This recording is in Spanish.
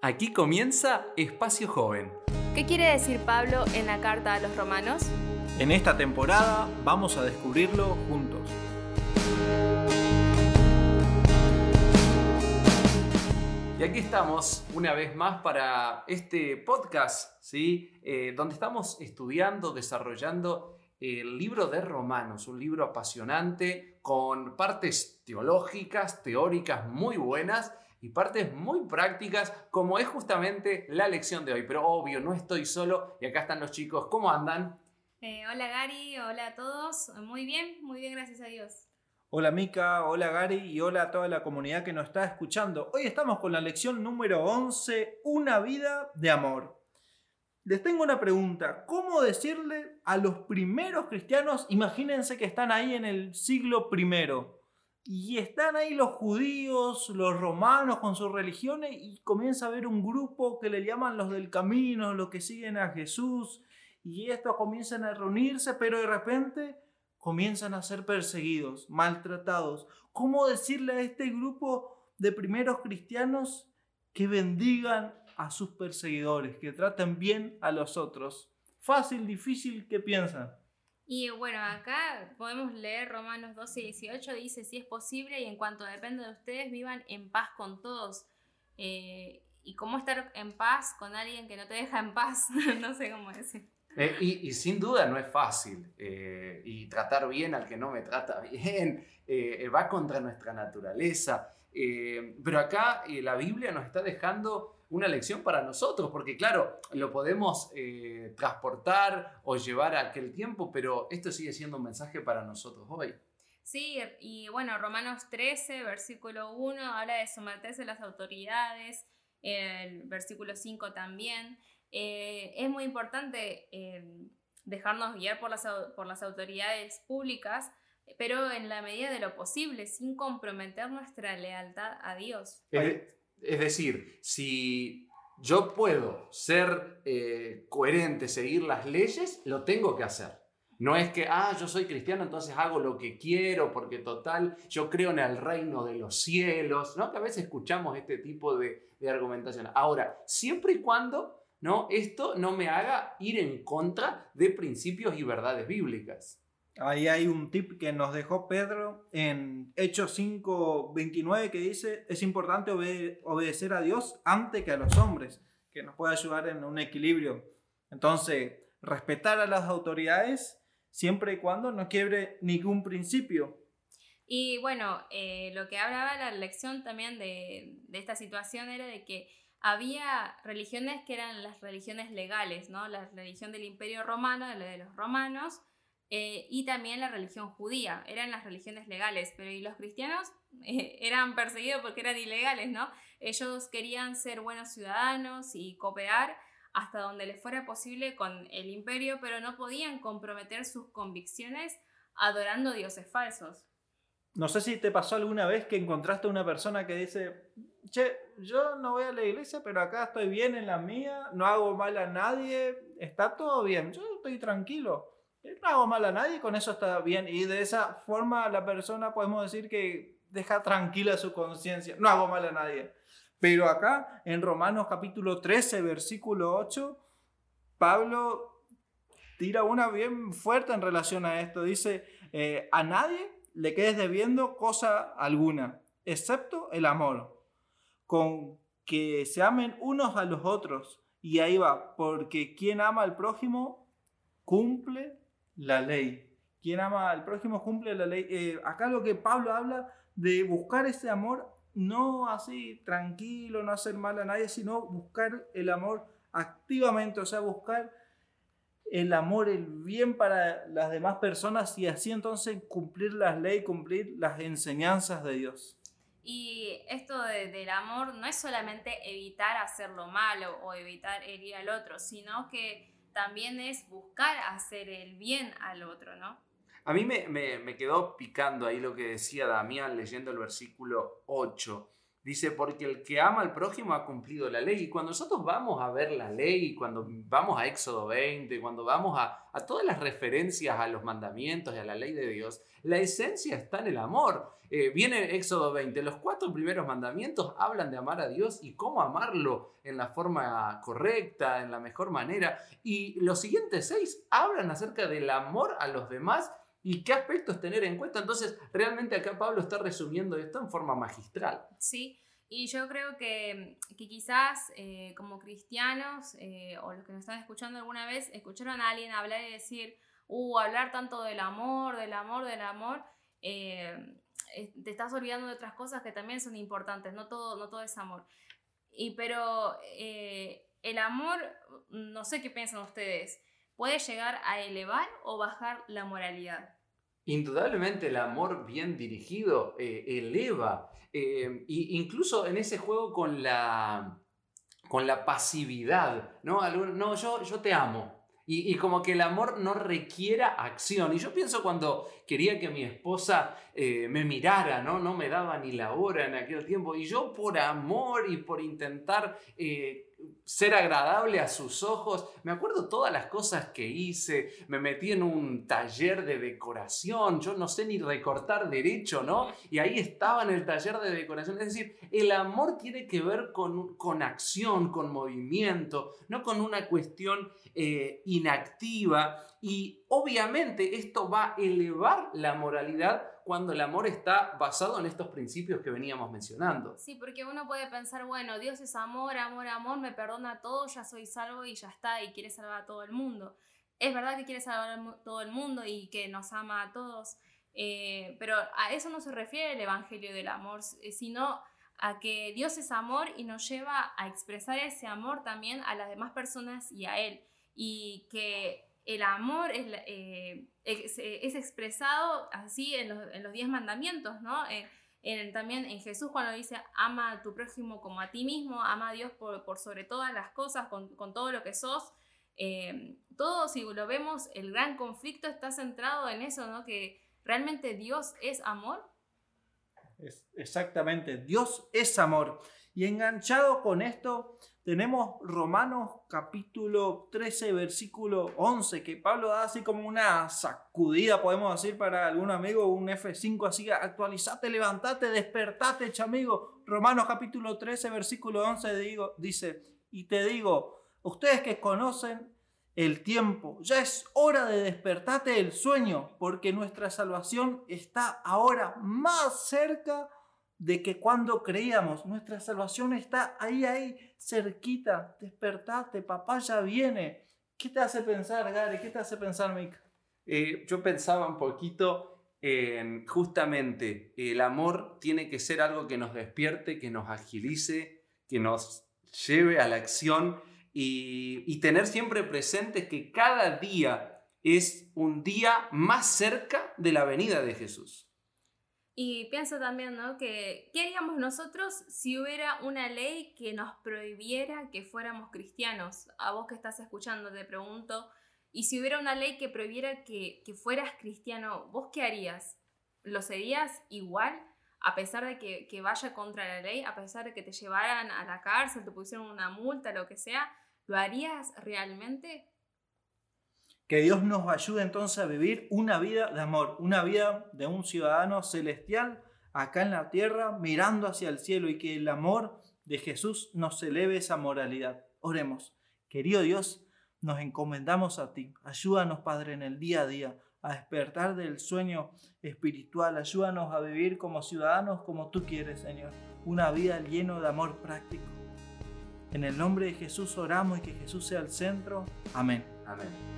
Aquí comienza Espacio Joven. ¿Qué quiere decir Pablo en la carta a los romanos? En esta temporada vamos a descubrirlo juntos. Y aquí estamos una vez más para este podcast, ¿sí? Eh, donde estamos estudiando, desarrollando el libro de Romanos, un libro apasionante con partes teológicas, teóricas muy buenas y partes muy prácticas, como es justamente la lección de hoy. Pero obvio, no estoy solo y acá están los chicos. ¿Cómo andan? Eh, hola Gary, hola a todos. Muy bien, muy bien, gracias a Dios. Hola Mica, hola Gary y hola a toda la comunidad que nos está escuchando. Hoy estamos con la lección número 11, Una vida de amor. Les tengo una pregunta. ¿Cómo decirle a los primeros cristianos, imagínense que están ahí en el siglo primero, y están ahí los judíos, los romanos con sus religiones y comienza a haber un grupo que le llaman los del camino, los que siguen a Jesús. Y estos comienzan a reunirse, pero de repente comienzan a ser perseguidos, maltratados. ¿Cómo decirle a este grupo de primeros cristianos que bendigan a sus perseguidores, que traten bien a los otros? Fácil, difícil, ¿qué piensan? Y bueno, acá podemos leer Romanos 12 y 18, dice, si es posible y en cuanto depende de ustedes, vivan en paz con todos. Eh, ¿Y cómo estar en paz con alguien que no te deja en paz? no sé cómo decir. Eh, y, sin duda no es fácil. Eh, y tratar bien al que no me trata bien va contra nuestra naturaleza. Pero acá la Biblia nos está dejando una lección para nosotros, porque claro, lo podemos eh, transportar o llevar a aquel tiempo, pero esto sigue siendo un mensaje para nosotros hoy. Sí, y bueno, Romanos 13, versículo 1, habla de someterse a las autoridades, el versículo 5 también. Eh, es muy importante eh, dejarnos guiar por las, por las autoridades públicas, pero en la medida de lo posible, sin comprometer nuestra lealtad a Dios. Es decir, si yo puedo ser eh, coherente, seguir las leyes, lo tengo que hacer. No es que, ah, yo soy cristiano, entonces hago lo que quiero, porque total, yo creo en el reino de los cielos, ¿no? Que a veces escuchamos este tipo de, de argumentación. Ahora, siempre y cuando, ¿no? Esto no me haga ir en contra de principios y verdades bíblicas. Ahí hay un tip que nos dejó Pedro en Hechos 5:29 que dice, es importante obedecer a Dios antes que a los hombres, que nos puede ayudar en un equilibrio. Entonces, respetar a las autoridades siempre y cuando no quiebre ningún principio. Y bueno, eh, lo que hablaba la lección también de, de esta situación era de que había religiones que eran las religiones legales, ¿no? La religión del imperio romano, la de los romanos, eh, y también la religión judía, eran las religiones legales, pero los cristianos eh, eran perseguidos porque eran ilegales, ¿no? Ellos querían ser buenos ciudadanos y cooperar hasta donde les fuera posible con el imperio, pero no podían comprometer sus convicciones adorando dioses falsos. No sé si te pasó alguna vez que encontraste a una persona que dice, che, yo no voy a la iglesia, pero acá estoy bien en la mía, no hago mal a nadie, está todo bien, yo estoy tranquilo no hago mal a nadie, con eso está bien. Y de esa forma la persona podemos decir que deja tranquila su conciencia, no hago mal a nadie. Pero acá en Romanos capítulo 13, versículo 8, Pablo tira una bien fuerte en relación a esto. Dice, eh, a nadie le quedes debiendo cosa alguna, excepto el amor, con que se amen unos a los otros. Y ahí va, porque quien ama al prójimo cumple la ley. Quien ama al prójimo cumple la ley. Eh, acá lo que Pablo habla de buscar ese amor, no así tranquilo, no hacer mal a nadie, sino buscar el amor activamente, o sea, buscar el amor, el bien para las demás personas y así entonces cumplir las leyes, cumplir las enseñanzas de Dios. Y esto del amor no es solamente evitar hacer lo malo o evitar herir al otro, sino que también es buscar hacer el bien al otro, ¿no? A mí me, quedó picando ahí lo que decía Damián leyendo el versículo 8. Dice, porque el que ama al prójimo ha cumplido la ley. Y cuando nosotros vamos a ver la ley, cuando vamos a Éxodo 20, cuando vamos a, a todas las referencias a los mandamientos y a la ley de Dios, la esencia está en el amor. Eh, viene Éxodo 20, los cuatro primeros mandamientos hablan de amar a Dios y cómo amarlo en la forma correcta, en la mejor manera. Y los siguientes seis hablan acerca del amor a los demás y qué aspectos tener en cuenta. Entonces, realmente acá Pablo está resumiendo esto en forma magistral. Sí, y yo creo que, que quizás eh, como cristianos eh, o los que nos están escuchando alguna vez, escucharon a alguien hablar y decir, uh, hablar tanto del amor, del amor, del amor, eh, te estás olvidando de otras cosas que también son importantes, no todo, no todo es amor. Y pero el amor, no sé qué piensan ustedes, puede llegar a elevar o bajar la moralidad. Indudablemente el amor bien dirigido eh, eleva, eh, incluso en ese juego con la, con la pasividad, ¿no? no, yo, yo te amo, y, como que el amor no requiera acción. Y yo pienso cuando quería que mi esposa eh, me mirara, ¿no? No me daba ni la hora en aquel tiempo. Y yo por amor y por intentar ser agradable a sus ojos. Me acuerdo todas las cosas que hice. Me metí en un taller de decoración. Yo no sé ni recortar derecho, ¿no? Y ahí estaba en el taller de decoración. Es decir, el amor tiene que ver con, con acción, con movimiento, no con una cuestión eh, inactiva. Y obviamente esto va a elevar la moralidad cuando el amor está basado en estos principios que veníamos mencionando. Sí, porque uno puede pensar, bueno, Dios es amor, amor, amor, me perdona todo, ya soy salvo y ya está, y quiere salvar a todo el mundo. Es verdad que quiere salvar a todo el mundo y que nos ama a todos, eh, pero a eso no se refiere el Evangelio del Amor, eh, sino a que Dios es amor y nos lleva a expresar ese amor también a las demás personas y a Él. Y que el amor es, eh, es, expresado así en los, diez mandamientos, ¿no? En, también en Jesús cuando dice, ama a tu prójimo como a ti mismo, ama a Dios por, sobre todas las cosas, con, todo lo que sos. Eh, todo, si lo vemos, el gran conflicto está centrado en eso, ¿no? Que realmente Dios es amor. Es, exactamente, Dios es amor. Y enganchado con esto, tenemos Romanos capítulo 13, versículo 11, que Pablo da así como una sacudida, podemos decir para algún amigo, un F5 así, actualizate, levantate, despertate, chamigo. Romanos capítulo 13, versículo 11 digo, dice, y te digo, ustedes que conocen el tiempo, ya es hora de despertarte del sueño, porque nuestra salvación está ahora más cerca de que cuando creíamos, nuestra salvación está ahí, ahí, cerquita, despertate, papá ya viene. ¿Qué te hace pensar, Gary? ¿Qué te hace pensar, Mick? Eh, yo pensaba un poquito en justamente el amor tiene que ser algo que nos despierte, que nos agilice, que nos lleve a la acción y, y tener siempre presente que cada día es un día más cerca de la venida de Jesús. Y pienso también, ¿no? Que, ¿qué haríamos nosotros si hubiera una ley que nos prohibiera que fuéramos cristianos? A vos que estás escuchando te pregunto, y si hubiera una ley que prohibiera que, que fueras cristiano, ¿vos qué harías? ¿Lo serías igual? A pesar de que, que vaya contra la ley, a pesar de que te llevaran a la cárcel, te pusieran una multa, lo que sea, ¿lo harías realmente? Que Dios nos ayude entonces a vivir una vida de amor, una vida de un ciudadano celestial acá en la tierra, mirando hacia el cielo y que el amor de Jesús nos eleve esa moralidad. Oremos. Querido Dios, nos encomendamos a ti. Ayúdanos, Padre, en el día a día a despertar del sueño espiritual. Ayúdanos a vivir como ciudadanos como tú quieres, Señor. Una vida llena de amor práctico. En el nombre de Jesús oramos y que Jesús sea el centro. Amén. Amén.